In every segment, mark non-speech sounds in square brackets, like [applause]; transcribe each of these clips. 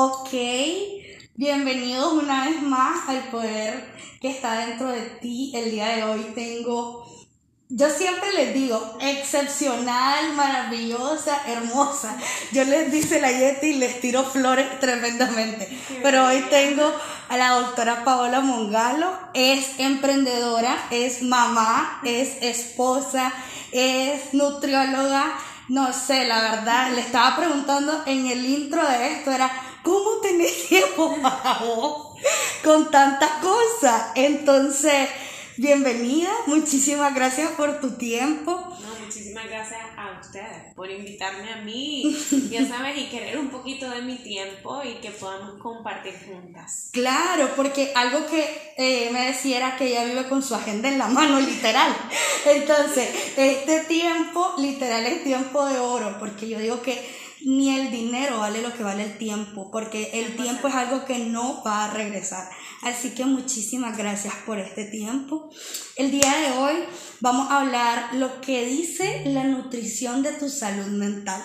Ok, bienvenidos una vez más al poder que está dentro de ti. El día de hoy tengo, yo siempre les digo, excepcional, maravillosa, hermosa. Yo les dice la Yeti y les tiro flores tremendamente. Pero hoy tengo a la doctora Paola Mongalo. Es emprendedora, es mamá, es esposa, es nutrióloga. No sé, la verdad, le estaba preguntando en el intro de esto, era, ¿cómo tenés tiempo para vos con tantas cosas? Entonces, bienvenida, muchísimas gracias por tu tiempo. No, muchísimas gracias a ustedes por invitarme a mí, [laughs] ya sabes, y querer un poquito de mi tiempo y que podamos compartir juntas. Claro, porque algo que eh, me decía era que ella vive con su agenda en la mano, [laughs] literal. Entonces, este tiempo, literal, es tiempo de oro, porque yo digo que ni el dinero vale lo que vale el tiempo, porque el tiempo es algo que no va a regresar. Así que muchísimas gracias por este tiempo. El día de hoy vamos a hablar lo que dice la nutrición de tu salud mental.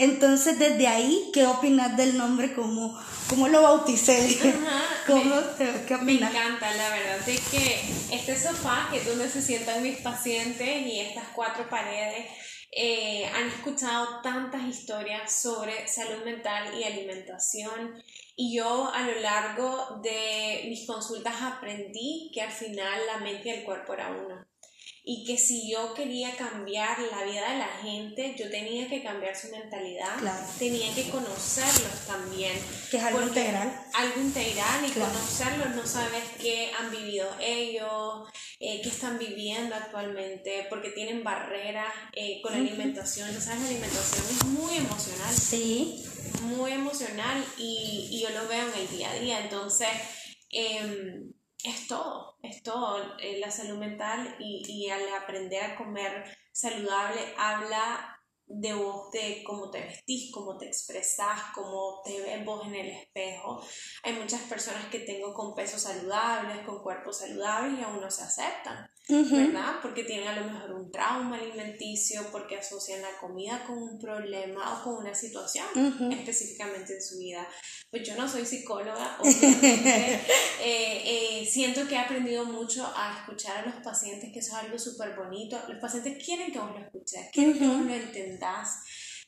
Entonces, desde ahí, ¿qué opinas del nombre? ¿Cómo, cómo lo bauticé? [laughs] ¿Cómo, me, ¿Qué opinas? Me encanta, la verdad es que este sofá, que es donde se sientan mis pacientes, y estas cuatro paredes, eh, han escuchado tantas historias sobre salud mental y alimentación. Y yo a lo largo de mis consultas aprendí que al final la mente y el cuerpo era uno y que si yo quería cambiar la vida de la gente, yo tenía que cambiar su mentalidad, tenía que conocerlos también. Que es algo integral. Algo integral y conocerlos, no sabes qué han vivido ellos, eh, qué están viviendo actualmente, porque tienen barreras eh, con la alimentación. sabes, la alimentación es muy emocional. Sí. Muy emocional y, y yo lo veo en el día a día. Entonces, eh, es todo, es todo. Eh, la salud mental y, y al aprender a comer saludable habla de vos, de cómo te vestís, cómo te expresás, cómo te ves vos en el espejo. Hay muchas personas que tengo con pesos saludables, con cuerpos saludables y aún no se aceptan, ¿verdad? Porque tienen a lo mejor un trauma alimenticio, porque asocian la comida con un problema o con una situación específicamente en su vida. Pues yo no soy psicóloga, obviamente. [laughs] Eh, eh, siento que he aprendido mucho a escuchar a los pacientes, que eso es algo súper bonito. Los pacientes quieren que vos lo escuches, quieren que vos lo entendas,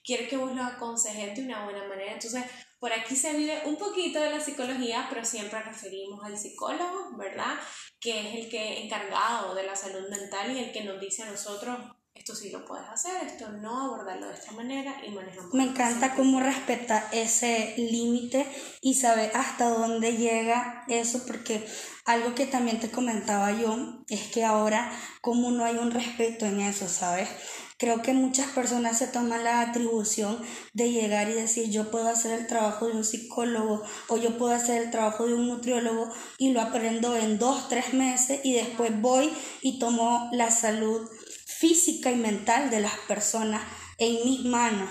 quieren que vos lo aconsejes de una buena manera. Entonces, por aquí se vive un poquito de la psicología, pero siempre referimos al psicólogo, ¿verdad? Que es el que encargado de la salud mental y el que nos dice a nosotros esto sí lo puedes hacer, esto no, abordarlo de esta manera y manejamos. Me encanta cómo respeta ese límite y sabe hasta dónde llega eso, porque algo que también te comentaba yo es que ahora como no hay un respeto en eso, ¿sabes? Creo que muchas personas se toman la atribución de llegar y decir yo puedo hacer el trabajo de un psicólogo o yo puedo hacer el trabajo de un nutriólogo y lo aprendo en dos, tres meses y después voy y tomo la salud física y mental de las personas en mis manos.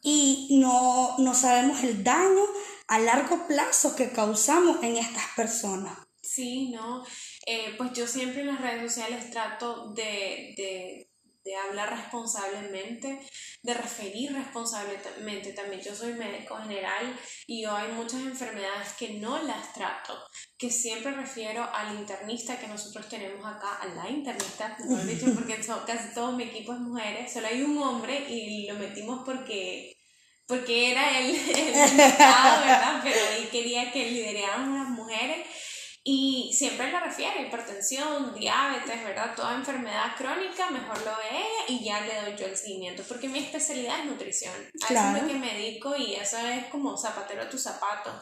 Y no, no sabemos el daño a largo plazo que causamos en estas personas. Sí, no. Eh, pues yo siempre en las redes sociales trato de de hablar responsablemente, de referir responsablemente también. Yo soy médico general y yo hay muchas enfermedades que no las trato, que siempre refiero al internista que nosotros tenemos acá, a la internista, [laughs] dicho, porque casi todo mi equipo es mujeres, solo hay un hombre y lo metimos porque porque era el, el [laughs] ¿verdad? Pero él quería que lideráramos las mujeres y siempre le refiere hipertensión, diabetes, ¿verdad? Toda enfermedad crónica, mejor lo ve y ya le doy yo el seguimiento, porque mi especialidad es nutrición. A eso es lo que me dedico y eso es como zapatero a tu zapato.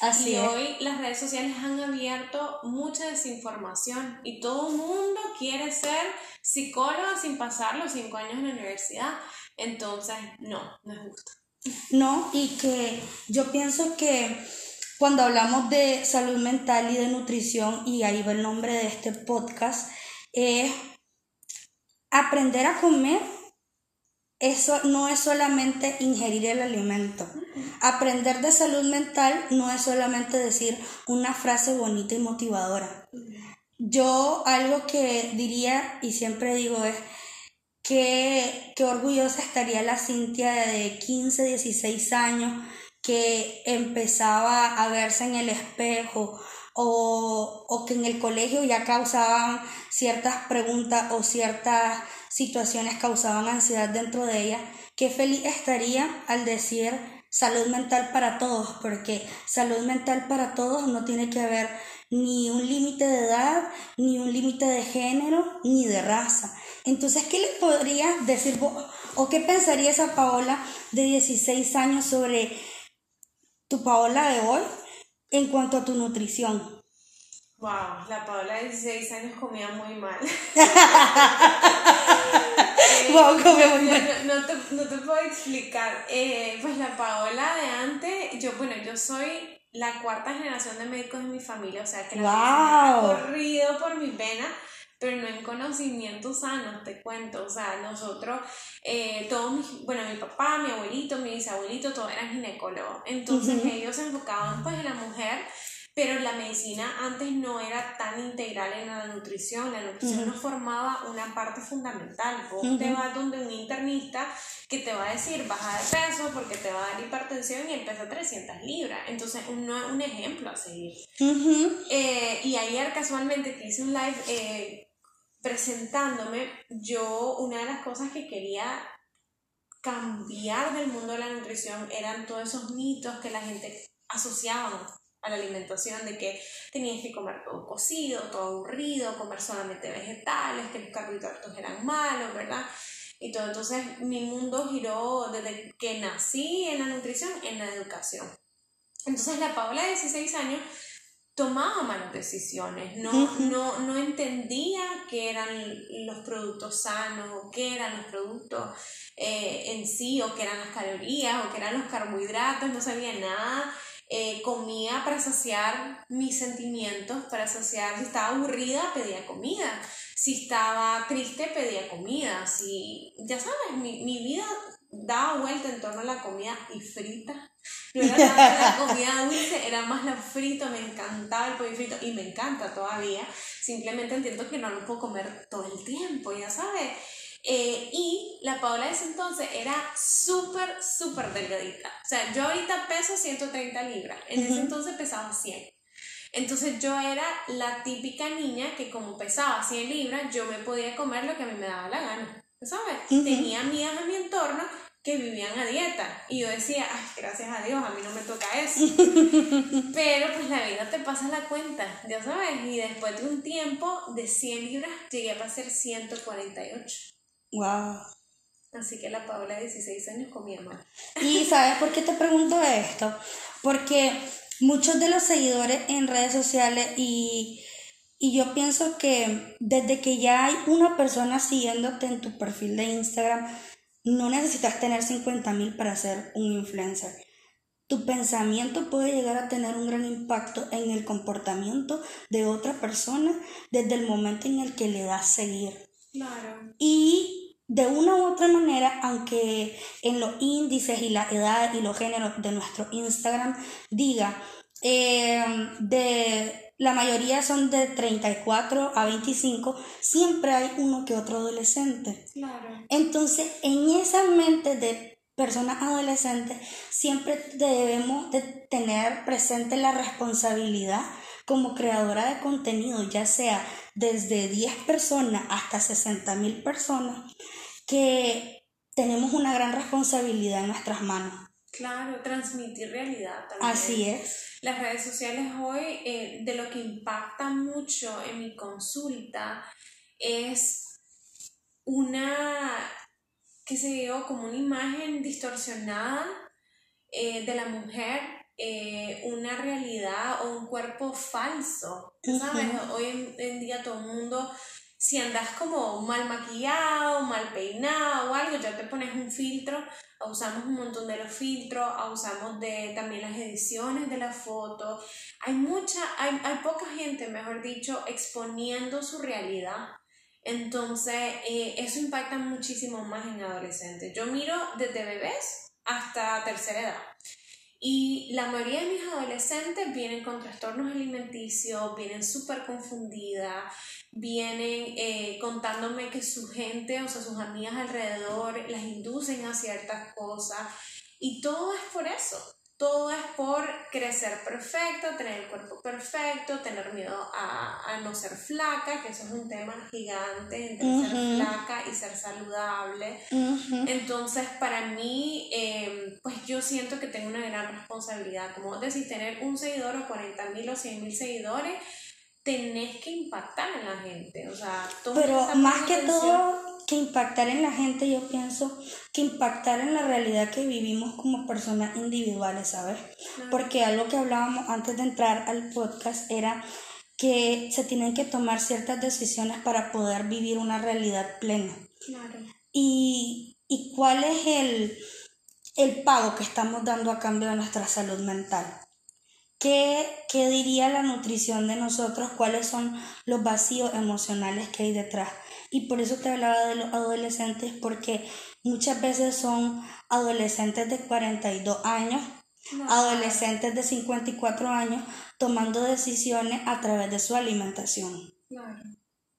Así y hoy las redes sociales han abierto mucha desinformación y todo el mundo quiere ser psicólogo sin pasar los cinco años en la universidad. Entonces, no, no es justo. No, y que yo pienso que cuando hablamos de salud mental y de nutrición, y ahí va el nombre de este podcast, es aprender a comer. Eso no es solamente ingerir el alimento. Aprender de salud mental no es solamente decir una frase bonita y motivadora. Yo algo que diría y siempre digo es que, que orgullosa estaría la Cintia de 15, 16 años que empezaba a verse en el espejo o, o que en el colegio ya causaban ciertas preguntas o ciertas situaciones causaban ansiedad dentro de ella, qué feliz estaría al decir salud mental para todos, porque salud mental para todos no tiene que haber ni un límite de edad, ni un límite de género, ni de raza. Entonces, ¿qué le podrías decir vos o qué pensaría esa Paola de 16 años sobre tu Paola de hoy en cuanto a tu nutrición? Wow, la Paola de 16 años comía muy mal. [laughs] wow, comía muy mal. No, te, no, te, puedo explicar. Eh, pues la Paola de antes, yo, bueno, yo soy la cuarta generación de médicos en mi familia, o sea que la ha corrido por mis venas pero no en conocimiento sano, te cuento. O sea, nosotros, eh, todos mis, bueno, mi papá, mi abuelito, mi bisabuelito, todos eran ginecólogos. Entonces ellos se enfocaban pues en la mujer, pero la medicina antes no era tan integral en la nutrición. La nutrición nos formaba una parte fundamental. Vos te vas donde un internista que te va a decir baja de peso porque te va a dar hipertensión y pesa 300 libras. Entonces, un, un ejemplo a seguir. Eh, y ayer casualmente que hice un live eh, presentándome, yo una de las cosas que quería cambiar del mundo de la nutrición eran todos esos mitos que la gente asociaba a la alimentación, de que tenías que comer todo cocido, todo aburrido, comer solamente vegetales, que los carbohidratos eran malos, ¿verdad? Y todo, entonces mi mundo giró desde que nací en la nutrición, en la educación. Entonces la Paola de 16 años tomaba malas decisiones, no, no, no entendía qué eran los productos sanos o qué eran los productos eh, en sí o qué eran las calorías o qué eran los carbohidratos, no sabía nada. Eh, comía para saciar mis sentimientos, para saciar, si estaba aburrida pedía comida, si estaba triste pedía comida, si, ya sabes, mi, mi vida daba vuelta en torno a la comida y frita no era la [laughs] comida dulce, era más la frito, me encantaba el pollo frito y me encanta todavía. Simplemente entiendo que no lo puedo comer todo el tiempo, ya sabes. Eh, y la Paola de ese entonces era súper, súper delgadita. O sea, yo ahorita peso 130 libras, en ese entonces pesaba 100. Entonces yo era la típica niña que como pesaba 100 libras, yo me podía comer lo que a mí me daba la gana. ¿Sabes? Tenía amigas en mi entorno que vivían a dieta. Y yo decía, ay, gracias a Dios, a mí no me toca eso. [laughs] Pero pues la vida te pasa la cuenta, ya sabes. Y después de un tiempo de 100 libras llegué a pasar 148. Wow. Así que la Paola de 16 años comía mal. ¿Y sabes por qué te pregunto esto? Porque muchos de los seguidores en redes sociales y, y yo pienso que desde que ya hay una persona siguiéndote en tu perfil de Instagram, no necesitas tener 50 mil para ser un influencer. Tu pensamiento puede llegar a tener un gran impacto en el comportamiento de otra persona desde el momento en el que le das seguir. Claro. Y de una u otra manera, aunque en los índices y la edad y los géneros de nuestro Instagram diga eh, de la mayoría son de 34 a 25, siempre hay uno que otro adolescente. Claro. Entonces, en esa mente de personas adolescentes, siempre debemos de tener presente la responsabilidad como creadora de contenido, ya sea desde 10 personas hasta 60 mil personas, que tenemos una gran responsabilidad en nuestras manos. Claro, transmitir realidad también. Así es. Las redes sociales hoy, eh, de lo que impacta mucho en mi consulta, es una, qué sé yo, como una imagen distorsionada eh, de la mujer, eh, una realidad o un cuerpo falso. ¿Sabes? Hoy en, día todo el mundo si andas como mal maquillado, mal peinado o algo, ya te pones un filtro, usamos un montón de los filtros, usamos de también las ediciones de la foto. Hay mucha, hay, hay poca gente, mejor dicho, exponiendo su realidad. Entonces, eh, eso impacta muchísimo más en adolescentes. Yo miro desde bebés hasta tercera edad. Y la mayoría de mis adolescentes vienen con trastornos alimenticios, vienen súper confundidas, vienen eh, contándome que su gente, o sea, sus amigas alrededor las inducen a ciertas cosas. Y todo es por eso. Todo es por crecer perfecto, tener el cuerpo perfecto, tener miedo a, no ser flaca, que eso es un tema gigante entre ser flaca y ser saludable. Entonces, para mí, em, pues yo siento que tengo una gran responsabilidad, como decir, tener un seguidor o 40 mil o 100 mil seguidores, tenés que impactar en la gente, o sea, Pero más que todo que impactar en la gente, yo pienso que impactar en la realidad que vivimos como personas individuales, ¿sabes? Porque algo que hablábamos antes de entrar al podcast era que se tienen que tomar ciertas decisiones para poder vivir una realidad plena. Claro. Y, y cuál es el, el pago que estamos dando a cambio de nuestra salud mental. ¿Qué, ¿Qué, diría la nutrición de nosotros? ¿Cuáles son los vacíos emocionales que hay detrás? Y por eso te hablaba de los adolescentes, porque muchas veces son adolescentes de 42 años, adolescentes de 54 años, tomando decisiones a través de su alimentación. Claro,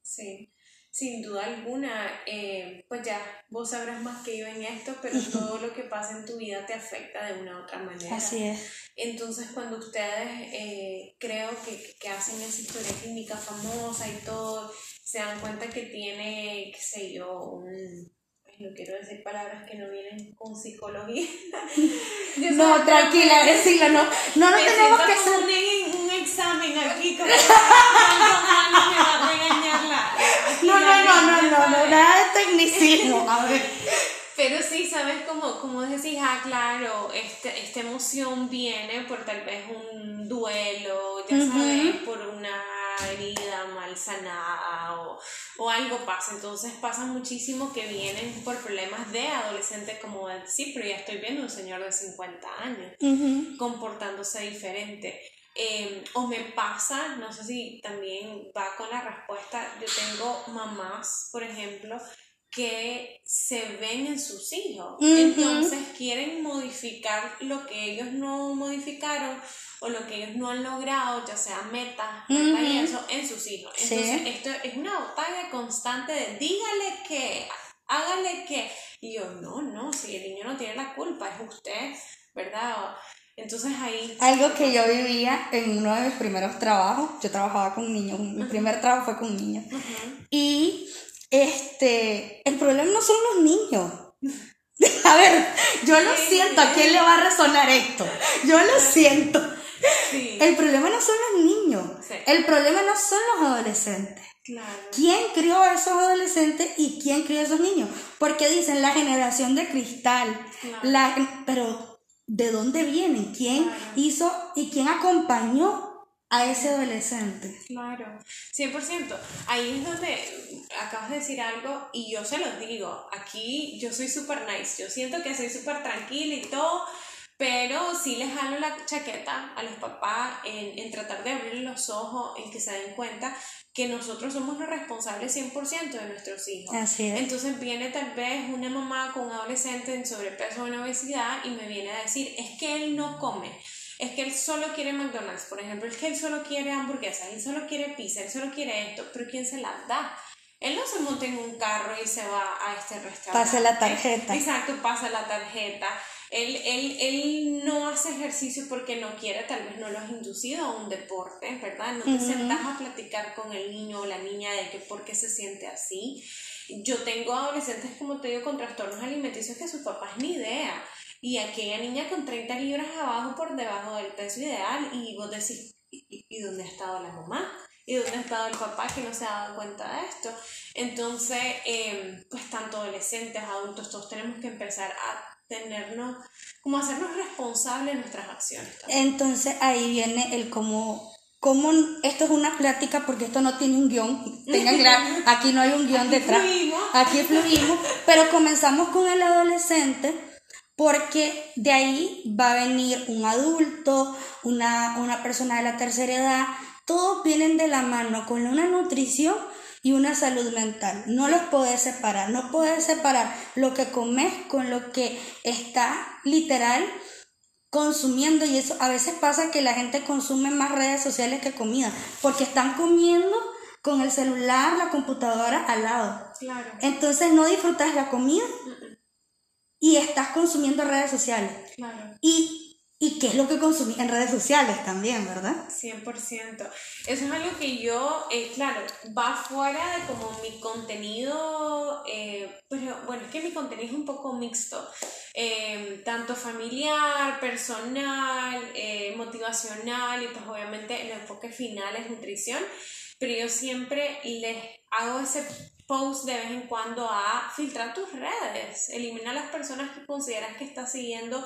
sí. Sin duda alguna, eh, pues ya vos sabrás más que yo en esto, pero [laughs] todo lo que pasa en tu vida te afecta de una u otra manera. Así es. Entonces, cuando ustedes eh, creo que, que, hacen esa historia clínica famosa y todo, se dan cuenta que tiene, qué sé yo, un... No quiero decir palabras que no vienen con psicología. [laughs] no, tranquila, decirlo, no, no, no tenemos que hacer un, un examen aquí como [laughs] me va a regañar la, no, no, no, no, no, no, nada de tecnicismo. A ver. [laughs] Pero sí, ¿sabes cómo, cómo decís? Ah, claro, este, esta emoción viene por tal vez un duelo, ya sabes, por una herida mal sanada o, o, algo pasa. Entonces pasa muchísimo que vienen por problemas de adolescentes como sí, pero ya estoy viendo un señor de 50 años comportándose diferente. Em, o me pasa, no sé si también va con la respuesta, yo tengo mamás, por ejemplo, que se ven en sus hijos. Entonces quieren modificar lo que ellos no modificaron o lo que ellos no han logrado, ya sea metas, y eso, en sus hijos. Entonces esto es una batalla constante de dígale que, hágale que. Y yo, no, no, si el niño no tiene la culpa, es usted, ¿verdad? Entonces ahí... Algo que yo vivía en uno de mis primeros trabajos, yo trabajaba con niños, mi primer trabajo fue con niños. Y este, el problema no son los niños. [laughs] A ver, yo lo siento, ¿a quién le va a resonar esto? Yo lo siento. El problema no son los niños, el problema no son los adolescentes. ¿Quién crió a esos adolescentes y quién crió a esos niños? Porque dicen la generación de cristal, la, pero de dónde vienen, quién hizo y quién acompañó a ese adolescente. Claro, 100%. Ahí es donde acabas de decir algo y yo se los digo, aquí yo soy súper nice, yo siento que soy súper tranquila y todo, pero sí les jalo la chaqueta a los papás en, en tratar de abrir los ojos, en que se den cuenta que nosotros somos los responsables 100% de nuestros hijos. Así es. Entonces viene tal vez una mamá con un adolescente en sobrepeso o en obesidad y me viene a decir, es que él no come, es que él solo quiere McDonald's, por ejemplo, es que él solo quiere hamburguesas, él solo quiere pizza, él solo quiere esto, pero ¿quién se las da? Él no se monta en un carro y se va a este restaurante. Pasa la tarjeta. Exacto, pasa la tarjeta. Él, él, él, no hace ejercicio porque no quiere, tal vez no lo has inducido a un deporte, ¿verdad? No te sentas a platicar con el niño o la niña de que por qué se siente así. Yo tengo adolescentes, como te digo, con trastornos alimenticios que sus papás ni idea. Y aquella niña con 30 libras abajo por debajo del peso ideal y vos decís, ¿y, dónde ha estado la mamá? ¿Y dónde ha estado el papá que no se ha dado cuenta de esto? Entonces, em, pues tanto adolescentes, adultos, todos tenemos que empezar a tenernos, como hacernos responsables de nuestras acciones. Entonces ahí viene el cómo, cómo, esto es una plática porque esto no tiene un guion, tengan claro, [laughs] aquí no hay un guion detrás, aquí fluimos, pero comenzamos con el adolescente porque de ahí va a venir un adulto, una, una persona de la tercera edad, todos vienen de la mano con una nutrición y una salud mental. No los puedes separar, no puedes separar lo que comes con lo que está literal consumiendo y eso a veces pasa que la gente consume más redes sociales que comida, porque están comiendo con el celular, la computadora al lado. Claro. Entonces no disfrutas la comida y estás consumiendo redes sociales. Claro. Y y qué es lo que consumís en redes sociales también, ¿verdad? 100%. Eso es algo que yo, eh, claro, va fuera de como mi contenido, eh, pero bueno, es que mi contenido es un poco mixto, eh, tanto familiar, personal, motivacional y pues obviamente el enfoque final es nutrición, pero yo siempre les hago ese post de vez en cuando a filtrar tus redes, elimina a las personas que consideras que estás siguiendo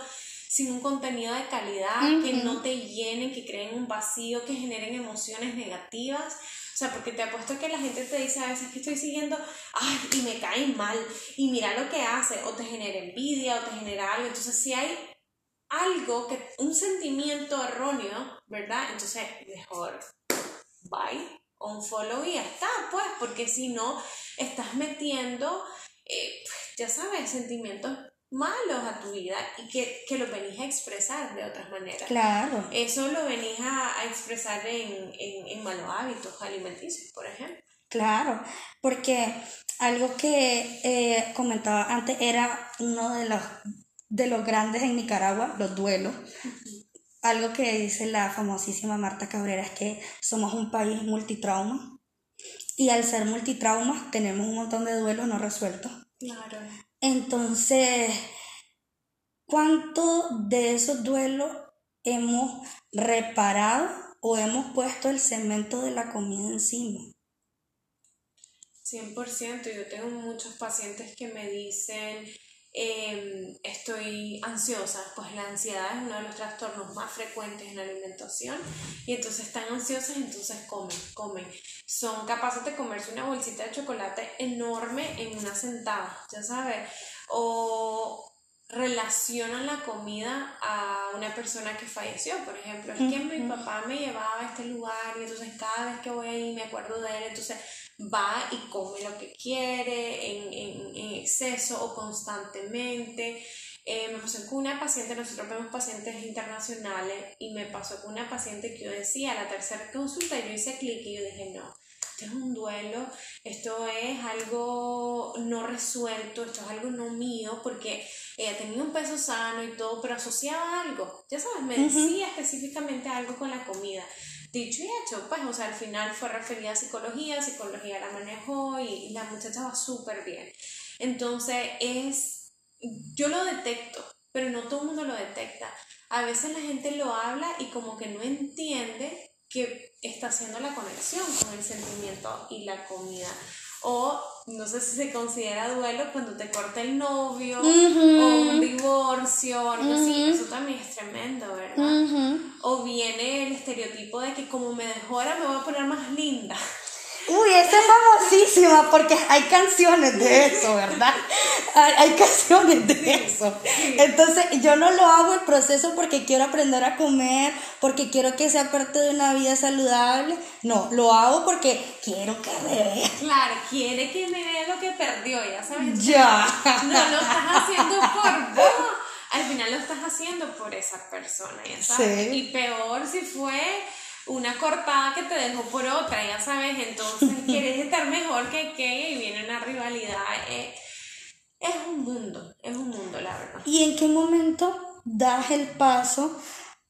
sin un contenido de calidad, que no te llenen, que creen un vacío, que generen emociones negativas. O sea, porque te apuesto que la gente te dice a veces que estoy siguiendo, ay, y me cae mal, y mira lo que hace, o te genera envidia, o te genera algo. Entonces, si hay algo, que un sentimiento erróneo, ¿verdad? Entonces, mejor, bye, un follow y ya está, pues, porque si no, estás metiendo, eh, ya sabes, sentimientos malos a tu vida y que, que lo venís a expresar de otras maneras. Claro. Eso lo venís a, expresar en, en, malos hábitos alimenticios, por ejemplo. Claro, porque algo que eh, comentaba antes era uno de los, de los grandes en Nicaragua, los duelos. Algo que dice la famosísima Marta Cabrera es que somos un país multitrauma y al ser multitrauma tenemos un montón de duelos no resueltos. Claro. Entonces, ¿cuánto de esos duelos hemos reparado o hemos puesto el cemento de la comida encima? 100%, yo tengo muchos pacientes que me dicen, em, estoy ansiosa, pues la ansiedad es uno de los trastornos más frecuentes en la alimentación y entonces están ansiosas, entonces comen, comen. Son capaces de comerse una bolsita de chocolate enorme en una sentada, ya sabes, o relacionan la comida a una persona que falleció, por ejemplo. Es que mi papá me llevaba a este lugar y entonces cada vez que voy ahí me acuerdo de él, entonces va y come lo que quiere en, en, en exceso o constantemente. Eh, me pasó con una paciente, nosotros vemos pacientes internacionales y me pasó con una paciente que yo decía, la tercera consulta, yo hice clic y yo dije, no, esto es un duelo, esto es algo no resuelto, esto es algo no mío, porque ella tenía un peso sano y todo, pero asociaba algo, ya sabes, me decía específicamente algo con la comida. Dicho y hecho, pues, o sea, al final fue referida a psicología, psicología la manejó y la muchacha va súper bien. Entonces, es, yo lo detecto, pero no todo el mundo lo detecta. A veces la gente lo habla y como que no entiende que está haciendo la conexión con el sentimiento y la comida. O no sé si se considera duelo cuando te corta el novio o un divorcio o algo así. Eso también es tremendo, ¿verdad? O viene el estereotipo de que como me dejó ahora me voy a poner más linda. Uy, esa es famosísima porque hay canciones de eso, ¿verdad? Hay, canciones de eso. Entonces, yo no lo hago el proceso porque quiero aprender a comer, porque quiero que sea parte de una vida saludable. No, lo hago porque quiero que me vea. Claro, quiere que me vea lo que perdió, ya sabes. Ya. No lo estás haciendo por vos. Al final lo estás haciendo por esa persona, ya sabes. Sí. Y peor si fue una cortada que te dejó por otra, ya sabes, entonces [laughs] quieres estar mejor que que y viene una rivalidad. Eh, es un mundo, es un mundo, la verdad. ¿Y en qué momento das el paso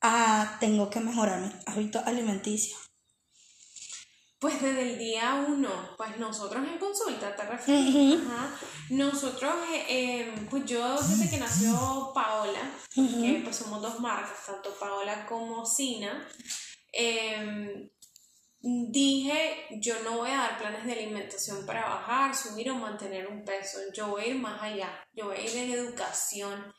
a tengo que mejorar mi hábito alimenticio? Pues desde el día uno, pues nosotros en consulta, ¿te refieres? Nosotros, eh, em, pues yo desde que nació Paola, que pues somos dos marcas, tanto Paola como Sina, Em, dije, yo no voy a dar planes de alimentación para bajar, subir o mantener un peso, yo voy a ir más allá, yo voy a ir en educación.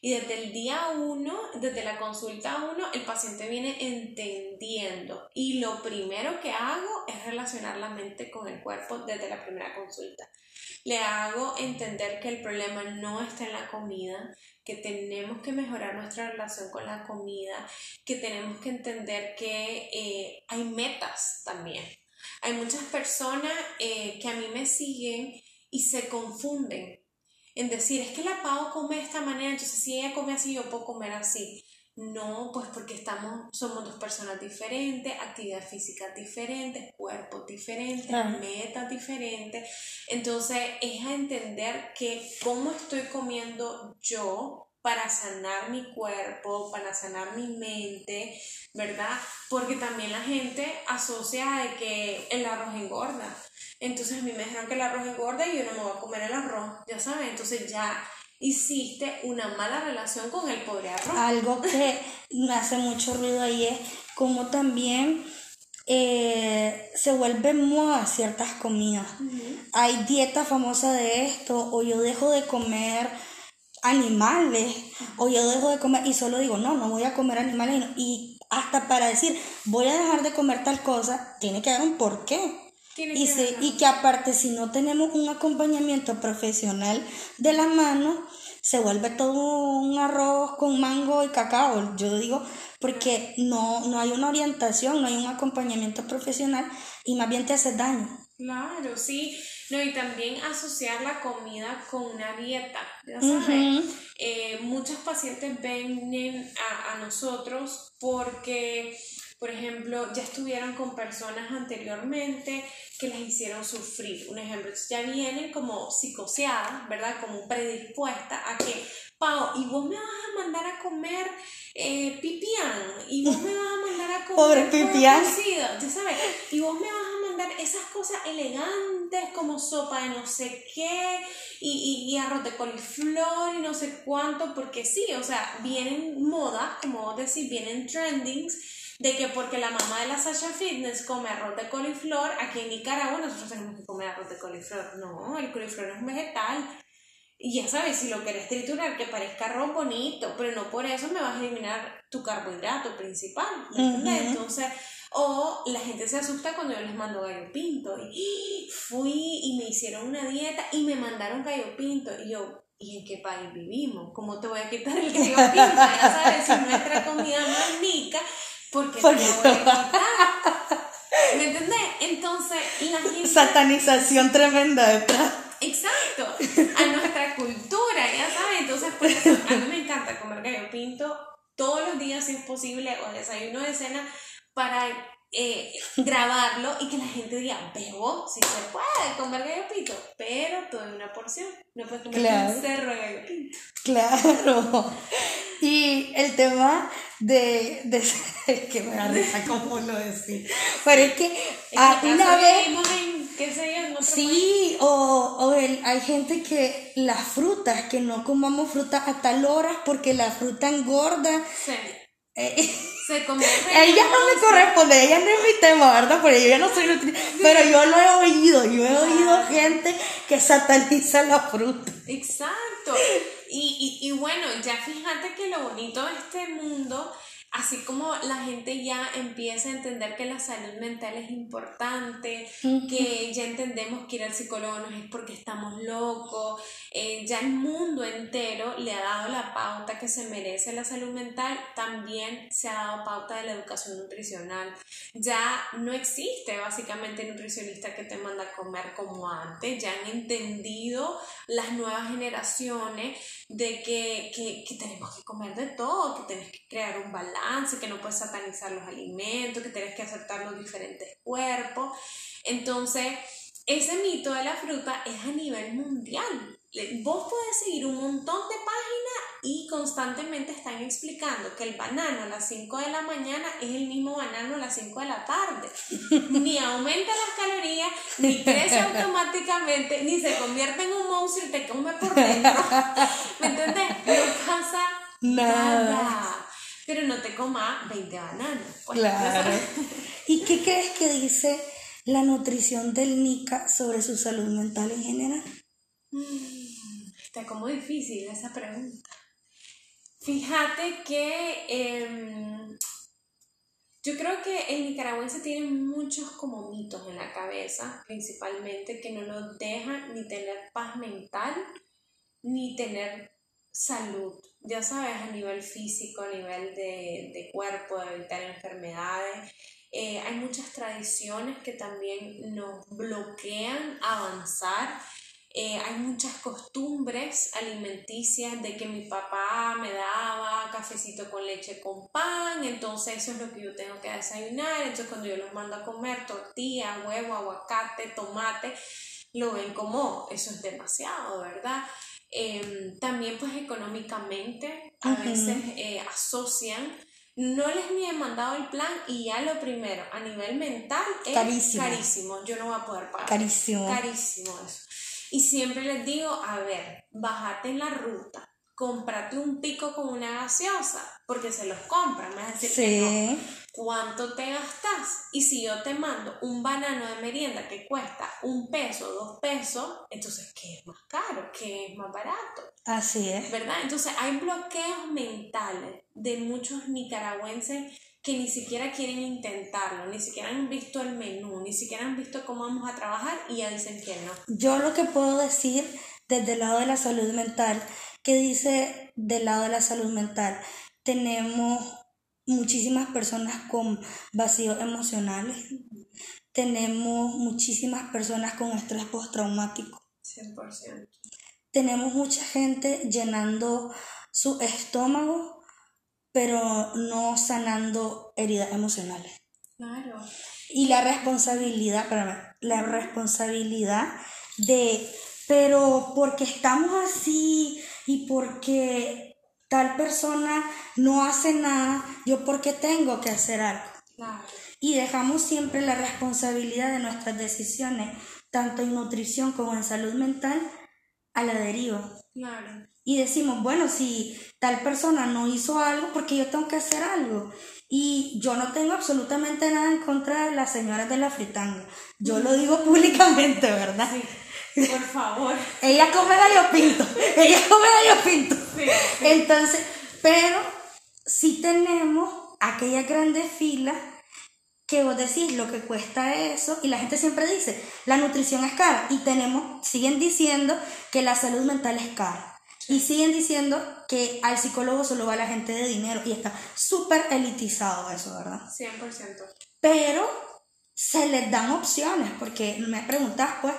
Y desde el día uno, desde la consulta uno, el paciente viene entendiendo. Y lo primero que hago es relacionar la mente con el cuerpo desde la primera consulta. Le hago entender que el problema no está en la comida, que tenemos que mejorar nuestra relación con la comida, que tenemos que entender que eh, hay metas también. Hay muchas personas eh, que a mí me siguen y se confunden en decir, es que la Pau come de esta manera, entonces si ella come así, yo puedo comer así. No, pues porque estamos, somos dos personas diferentes, actividad física diferentes, cuerpos diferentes, metas diferentes. Entonces es a entender que cómo estoy comiendo yo para sanar mi cuerpo, para sanar mi mente, ¿verdad? Porque también la gente asocia de que el arroz engorda. Entonces a mí me dijeron que el arroz engorda y yo no me voy a comer el arroz, ya sabes, entonces ya hiciste una mala relación con el pobre arroz. Algo que [laughs] me hace mucho ruido ahí es como también eh, se vuelve moda ciertas comidas. Hay dieta famosa de esto, o yo dejo de comer animales, o yo dejo de comer y solo digo, no, no voy a comer animales. Y hasta para decir, voy a dejar de comer tal cosa, tiene que haber un porqué. Y, y que aparte, si no tenemos un acompañamiento profesional de la mano, se vuelve todo un arroz con mango y cacao. Yo digo, porque no, no hay una orientación, no hay un acompañamiento profesional y más bien te hace daño. Claro, sí. No, y también asociar la comida con una dieta. Ya sabes, eh, muchos pacientes vienen a, a nosotros porque por ejemplo, ya estuvieron con personas anteriormente que les hicieron sufrir. Un ejemplo, ya vienen como psicoseadas, ¿verdad? Como predispuestas a que, Pau, ¿y vos me vas a mandar a comer eh, pipián? ¿Y vos me vas a mandar a [laughs] comer... Pobre pipián. Ya sabes, y vos me vas a mandar esas cosas elegantes como sopa de no sé qué y, y, y, arroz de coliflor y no sé cuánto, porque sí, o sea, vienen modas, como vos decís, vienen trendings de que porque la mamá de la Sasha Fitness come arroz de coliflor, aquí en Nicaragua nosotros tenemos que comer arroz de coliflor. No, el coliflor es un vegetal. Y ya sabes, si lo quieres triturar, que parezca arroz bonito, pero no por eso me vas a eliminar tu carbohidrato principal. Entonces, o la gente se asusta cuando yo les mando gallo pinto. Y fui y me hicieron una dieta y me mandaron gallo pinto. Y yo, ¿y en qué país vivimos? ¿Cómo te voy a quitar el gallo pinto? Ya sabes, si nuestra comida más rica porque, Porque te voy ¿Me entendés? Entonces, la gente... Satanización tremenda detrás. Exacto, a nuestra cultura, ya sabes. Entonces, por eso a mí me encanta comer gallo pinto todos los días si es posible, o desayuno de cena, para eh, grabarlo y que la gente diga, bebo, si se puede comer gallo pinto, pero todo en una porción. No puedes comer un cerro de gallo pinto. Claro. Y el tema de, de [laughs] que me da risa como lo decir. Pero es que a una vez. En, qué sé yo, en otro sí, o, o el, hay gente que las frutas, que no comamos frutas a tal hora porque la fruta engorda. Sí. Eh, [laughs] se Ella no me corresponde, ella no es mi tema, ¿verdad? Porque yo ya no soy nutricionista. Pero yo lo he oído, yo he oído gente que sataniza la fruta. Exacto. Y, y, y bueno, ya fíjate que lo bonito de este mundo Así como la gente ya empieza a entender que la salud mental es importante, que ya entendemos que ir al psicólogo no es porque estamos locos, eh, ya el mundo entero le ha dado la pauta que se merece la salud mental, también se ha dado pauta de la educación nutricional. Ya no existe básicamente nutricionista que te manda a comer como antes, ya han entendido las nuevas generaciones de que, que, que tenemos que comer de todo, que tenemos que crear un balance que no puedes satanizar los alimentos, que tienes que aceptar los diferentes cuerpos. Entonces, ese mito de la fruta es a nivel mundial. Vos podés seguir un montón de páginas y constantemente están explicando que el banano a las 5 de la mañana es el mismo banano a las 5 de la tarde. [laughs] Ni aumenta las calorías, ni crece automáticamente, ni se convierte en un monstruo y te come por dentro. ¿Me entiendes? No pasa nada pero no te comas 20 bananas. Pues, claro. [laughs] ¿Y qué crees que dice la nutrición del NICA sobre su salud mental en general? Mm, está como difícil esa pregunta. Fíjate que em, yo creo que el nicaragüense tiene muchos como mitos en la cabeza, principalmente que no lo dejan ni tener paz mental, ni tener salud, ya sabes, a nivel físico, a nivel de, de cuerpo, de evitar enfermedades. Eh, hay muchas tradiciones que también nos bloquean avanzar. Eh, hay muchas costumbres alimenticias de que mi papá me daba cafecito con leche con pan, entonces eso es lo que yo tengo que desayunar, entonces cuando yo los mando a comer tortilla, huevo, aguacate, tomate, lo ven como eso es demasiado, ¿verdad? Em, también pues económicamente a veces eh, asocian no les ni he mandado el plan y ya lo primero, a nivel mental, es carísimo. carísimo. Yo no voy a poder pagar. Carísimo. Carísimo eso. Y siempre les digo, a ver, bájate en la ruta, cómprate un pico con una gaseosa, porque se los compran, me decir sí. ¿Cuánto te gastas? Y si yo te mando un banano de merienda que cuesta un peso, dos pesos, entonces, ¿qué es más caro? ¿Qué es más barato? Así es. ¿Verdad? Entonces, hay bloqueos mentales de muchos nicaragüenses que ni siquiera quieren intentarlo, ni siquiera han visto el menú, ni siquiera han visto cómo vamos a trabajar y ya dicen que no. Yo lo que puedo decir desde el lado de la salud mental, que dice del lado de la salud mental, tenemos muchísimas personas con vacíos emocionales, tenemos muchísimas personas con estrés postraumático. 100%. Tenemos mucha gente llenando su estómago, pero no sanando heridas emocionales. Claro. Y la responsabilidad, espérame, la responsabilidad de, pero porque estamos así y porque tal persona no hace nada, yo porque tengo que hacer algo. Y dejamos siempre la responsabilidad de nuestras decisiones, tanto en nutrición como en salud mental, a la deriva. Y decimos, bueno, si tal persona no hizo algo, porque yo tengo que hacer algo. Y yo no tengo absolutamente nada en contra de las señoras de la fritanga. Yo lo digo públicamente, ¿verdad? [laughs] Por favor. Ella come gallo pinto. [laughs] Ella come gallo pinto. Entonces, pero si tenemos aquellas grandes filas que vos decís lo que cuesta eso y la gente siempre dice, la nutrición es cara y tenemos, siguen diciendo que la salud mental es cara. Y siguen diciendo que al psicólogo solo va la gente de dinero y está súper elitizado eso, ¿verdad? 100%. Pero se les dan opciones, porque me preguntas, pues,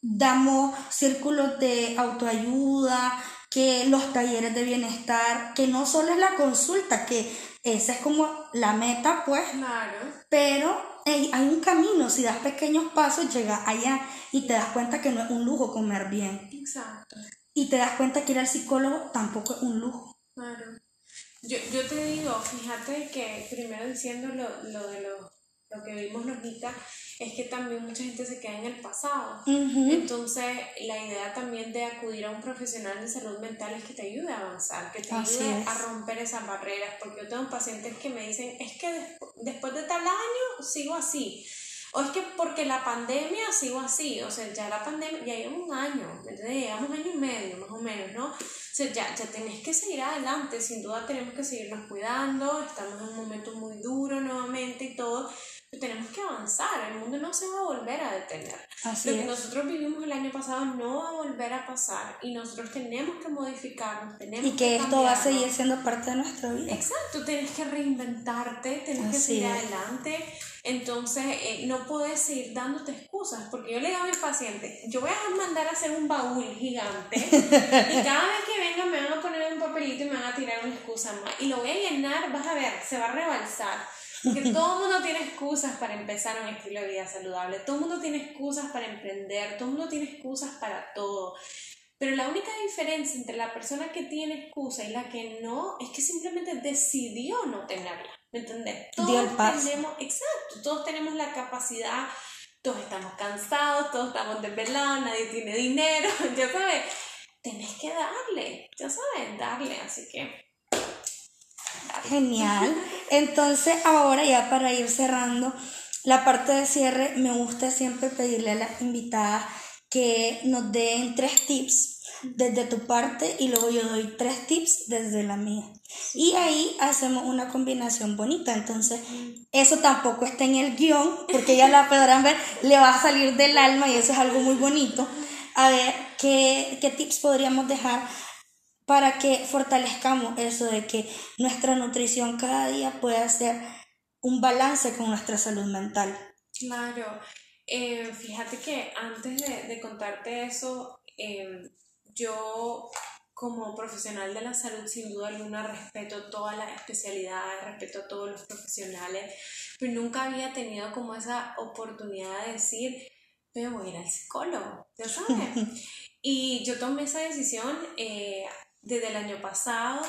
damos círculos de autoayuda, que los talleres de bienestar, que no solo es la consulta, que esa es como la meta, pues, claro. pero hay un camino, si das pequeños pasos, llegas allá y te das cuenta que no es un lujo comer bien. Exacto. Y te das cuenta que ir al psicólogo tampoco es un lujo. Claro. Yo, yo te digo, fíjate que primero diciendo lo, lo de lo, lo que vimos Nojita, es que también mucha gente se queda en el pasado. Entonces, la idea también de acudir a un profesional de salud mental es que te ayude a avanzar, que te ayude a romper esas barreras, porque yo tengo pacientes que me dicen, es que después de tal año sigo así. O es que porque la pandemia sigo así, o sea, ya la pandemia, ya lleva un año. Llevamos un año y medio, más o menos, ¿no? O sea, ya, ya tenés que seguir adelante, sin duda tenemos que seguirnos cuidando, estamos en un momento muy duro nuevamente y todo, tenemos que avanzar, el mundo no se va a volver a detener. Lo que nosotros vivimos el año pasado no va a volver a pasar y nosotros tenemos que modificarnos, tenemos y que, esto va a seguir siendo parte de nuestra vida. Exacto, tienes que reinventarte, tienes que seguir adelante. Entonces, eh, no puedes seguir dándote excusas, porque yo le digo a mis pacientes, yo voy a mandar a hacer un baúl gigante y [laughs] cada vez que vengan me van a poner un papelito y me van a tirar una excusa más. Y lo voy a llenar, vas a ver, se va a rebalsar porque [laughs] todo el mundo tiene excusas para empezar un estilo de vida saludable, todo el mundo tiene excusas para emprender, todo el mundo tiene excusas para todo. Pero la única diferencia entre la persona que tiene excusa y la que no es que simplemente decidió no tenerla. ¿Me entendés? Todos tenemos, exacto, todos tenemos la capacidad, todos estamos cansados, todos estamos desvelados, nadie tiene dinero, [laughs] ya sabes, tenés que darle, ya sabes, darle, así que Genial. Entonces, ahora ya para ir cerrando la parte de cierre, me gusta siempre pedirle a las invitadas que nos den tres tips desde tu parte y luego yo doy tres tips desde la mía. Y ahí hacemos una combinación bonita. Entonces, eso tampoco está en el guion, porque ya la [laughs] podrán ver, le va a salir del alma y eso es algo muy bonito. A ver, ¿qué, qué tips podríamos dejar para que fortalezcamos eso de que nuestra nutrición cada día pueda ser un balance con nuestra salud mental. Claro, eh, fíjate que antes de, contarte eso, em, yo como profesional de la salud, sin duda alguna, respeto todas las especialidades, respeto a todos los profesionales, pero nunca había tenido como esa oportunidad de decir, pero voy a ir al psicólogo, ya sabes. [laughs] Y yo tomé esa decisión eh, desde el año pasado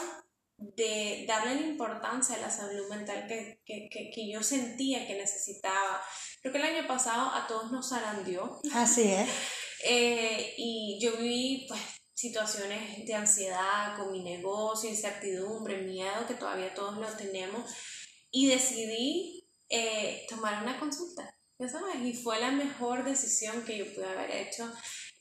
de darle la importancia a la salud mental que, que, que, yo sentía que necesitaba. Creo que el año pasado a todos nos zarandeó. Así es. [laughs] Eh, y yo viví pues situaciones de ansiedad con mi negocio, incertidumbre, miedo, que todavía todos lo tenemos, y decidí eh, tomar una consulta, ya sabes, y fue la mejor decisión que yo pude haber hecho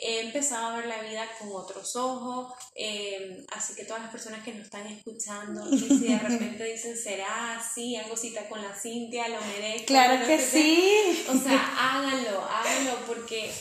he empezado a ver la vida con otros ojos, em, así que todas las personas que nos están escuchando, y si de repente dicen, será así, hago cita con la Cintia, lo merezco. Claro que sí. O sea, háganlo, háganlo porque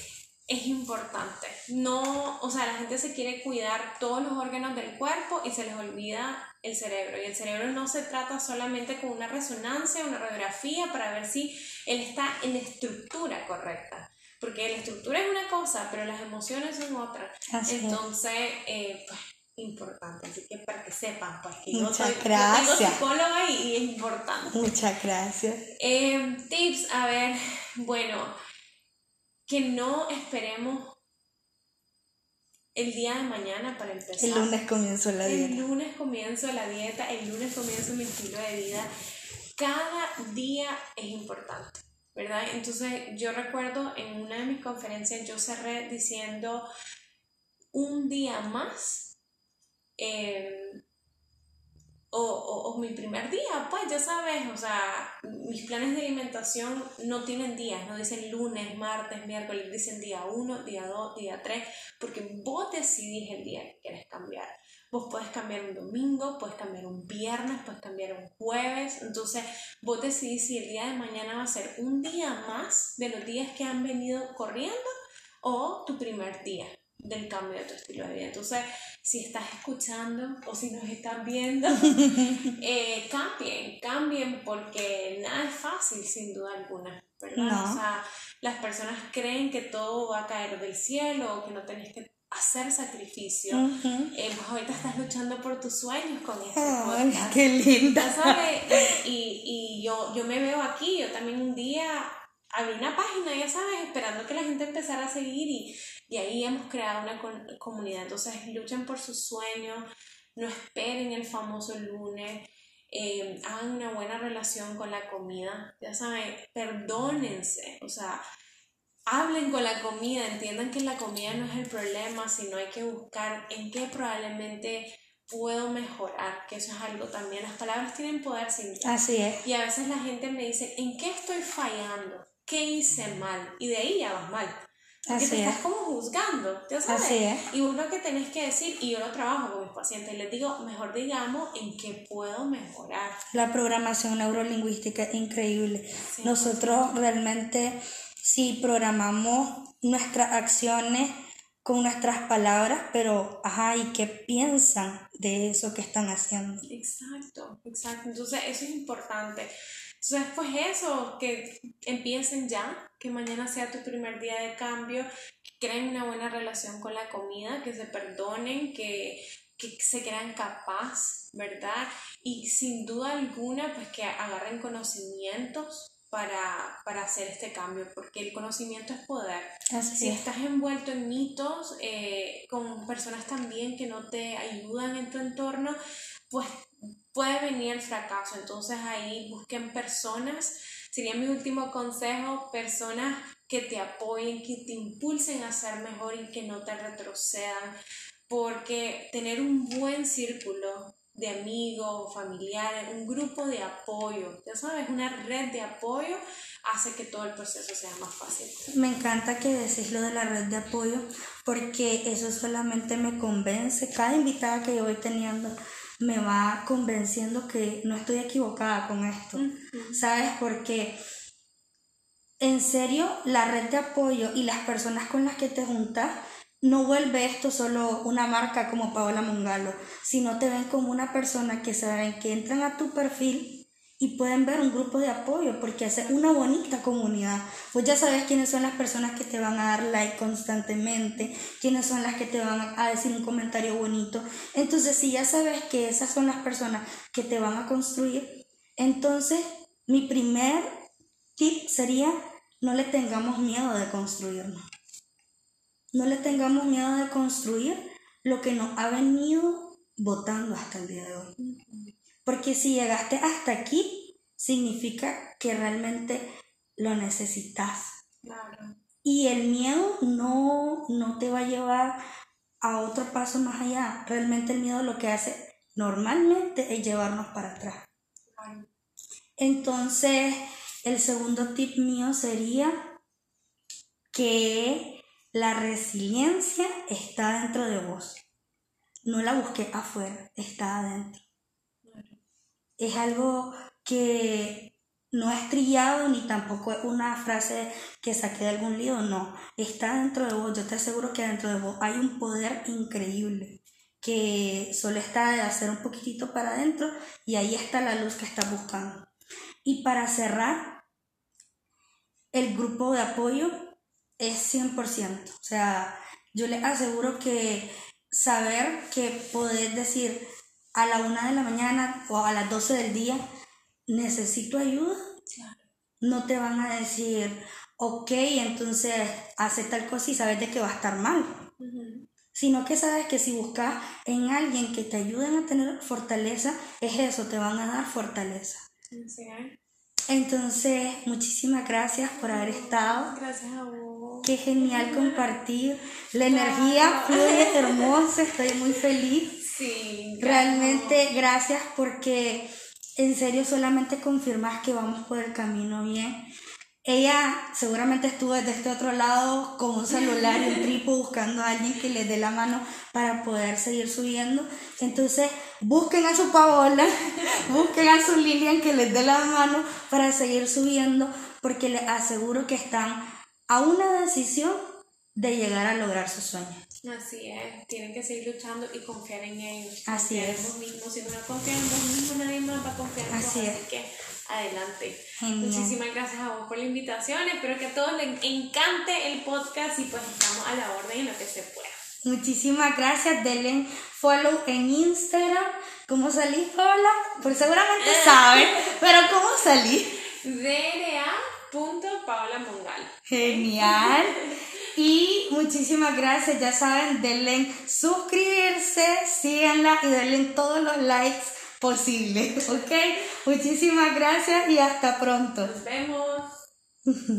es importante. No, o sea, la gente se quiere cuidar todos los órganos del cuerpo y se les olvida el cerebro. Y el cerebro no se trata solamente con una resonancia, una radiografía para ver si él está en estructura correcta porque la estructura es una cosa, pero las emociones son otra. Entonces, eh, pues, importante, así que para que sepan, pues que yo soy gracias. psicóloga y, es importante. Muchas gracias. Eh, tips, a ver, bueno, que no esperemos el día de mañana para empezar. El lunes comienzo la dieta. El lunes comienzo la dieta, el lunes comienzo mi estilo de vida. Cada día es importante. ¿verdad? Entonces yo recuerdo en una de mis conferencias yo cerré diciendo un día más em, o, o, mi primer día, pues ya sabes, o sea, mis planes de alimentación no tienen días, no dicen lunes, martes, miércoles, dicen día 1, día 2, día 3, porque vos decidís el día que quieres cambiar. Vos puedes cambiar un domingo, puedes cambiar un viernes, puedes cambiar un jueves. Entonces, vos decidís si el día de mañana va a ser un día más de los días que han venido corriendo o tu primer día del cambio de tu estilo de vida. Entonces, si estás escuchando o si nos estás viendo, [laughs] eh, cambien, cambien porque nada es fácil sin duda alguna, ¿verdad? O sea, las personas creen que todo va a caer del cielo que no tenés que hacer sacrificio. Eh, pues ahorita estás luchando por tus sueños con este Ay, ¡Qué linda! ¿sabes? Y, y, yo, yo me veo aquí, yo también un día abrí una página, ya sabes, esperando que la gente empezara a seguir y, y ahí hemos creado una comunidad. Entonces, luchen por sus sueños, no esperen el famoso lunes. Eh, hagan una buena relación con la comida, ya saben, perdónense, o sea, hablen con la comida, entiendan que la comida no es el problema, sino hay que buscar en qué probablemente puedo mejorar, que eso es algo también, las palabras tienen poder sin Así es. Y a veces la gente me dice, ¿en qué estoy fallando? ¿Qué hice mal? Y de ahí ya vas mal. Porque te estás como juzgando, ¿ya sabes? Así es. Y uno que tenés que decir, y yo lo trabajo con mis pacientes, les digo, mejor digamos en qué puedo mejorar. La programación neurolingüística es increíble. Nosotros realmente si programamos nuestras acciones con nuestras palabras, pero, ajá, ¿y qué piensan de eso que están haciendo? Exacto, exacto. Entonces, eso es importante. Entonces, pues eso, que empiecen ya, que mañana sea tu primer día de cambio, que creen una buena relación con la comida, que se perdonen, que, que se crean capaz, ¿verdad? Y sin duda alguna, pues que agarren conocimientos para, para, hacer este cambio, porque el conocimiento es poder. si estás envuelto en mitos, eh, con personas también que no te ayudan en tu entorno, pues puede venir el fracaso. Entonces ahí busquen personas, sería mi último consejo, personas que te apoyen, que te impulsen a ser mejor y que no te retrocedan, porque tener un buen círculo de amigos, familiares, un grupo de apoyo, ya sabes, una red de apoyo hace que todo el proceso sea más fácil. Me encanta que decís lo de la red de apoyo porque eso solamente me convence, cada invitada que yo voy teniendo me va convenciendo que no estoy equivocada con esto, ¿sabes? Porque en serio la red de apoyo y las personas con las que te juntas no vuelve esto solo una marca como Paola Mungalo, sino te ven como una persona que saben que entran a tu perfil y pueden ver un grupo de apoyo porque hace una bonita comunidad. Pues ya sabes quiénes son las personas que te van a dar like constantemente, quiénes son las que te van a decir un comentario bonito. Entonces, si ya sabes que esas son las personas que te van a construir, entonces mi primer tip sería no le tengamos miedo de construirnos. No le tengamos miedo de construir lo que nos ha venido votando hasta el día de hoy. Porque si llegaste hasta aquí, significa que realmente lo necesitas. Y el miedo no, no te va a llevar a otro paso más allá. Realmente el miedo lo que hace normalmente es llevarnos para atrás. Entonces, el segundo tip mío sería que la resiliencia está dentro de vos. No la busqué afuera, está adentro. Es algo que no es trillado ni tampoco es una frase que saqué de algún libro, no. Está dentro de vos. Yo te aseguro que dentro de vos hay un poder increíble que solo está de hacer un poquitito para adentro y ahí está la luz que estás buscando. Y para cerrar, el grupo de apoyo es 100%. O sea, yo les aseguro que saber que podés decir a la una de la mañana o a las 12 del día, necesito ayuda, no te van a decir, ok, entonces hace tal cosa y sabes de que va a estar mal. Sino que sabes que si buscas en alguien que te ayude a tener fortaleza, es eso, te van a dar fortaleza. Entonces, muchísimas gracias por haber estado. Gracias a vos. Qué genial compartir. La energía fluye hermosa, estoy muy feliz. Sí. Realmente gracias porque en serio solamente confirmas que vamos por el camino bien. Ella seguramente estuvo desde este otro lado con un celular y un [laughs] tripo buscando a alguien que le dé la mano para poder seguir subiendo. Entonces, busquen a su Paola, [laughs] busquen a su Lilian que les dé la mano para seguir subiendo, porque les aseguro que están a una decisión de llegar a lograr sus sueños. Así es, tienen que seguir luchando y confiar en ellos. Así confiar es. En vos mismos. Si no confían en vos mismos, nadie más va a confiar en vos. Así es. Así que adelante. Genial. Muchísimas gracias a vos por la invitación. Espero que a todos les encante el podcast y pues estamos a la orden en lo que se pueda. Muchísimas gracias, denle follow en Instagram. ¿Cómo salí, Paola? Pues seguramente saben, pero ¿cómo salí? [laughs] DNA.paolamongal. Genial. [laughs] Y muchísimas gracias, ya saben, denle suscribirse, síganla y denle todos los likes posibles, [laughs] ¿ok? Muchísimas gracias y hasta pronto. Nos vemos. [laughs]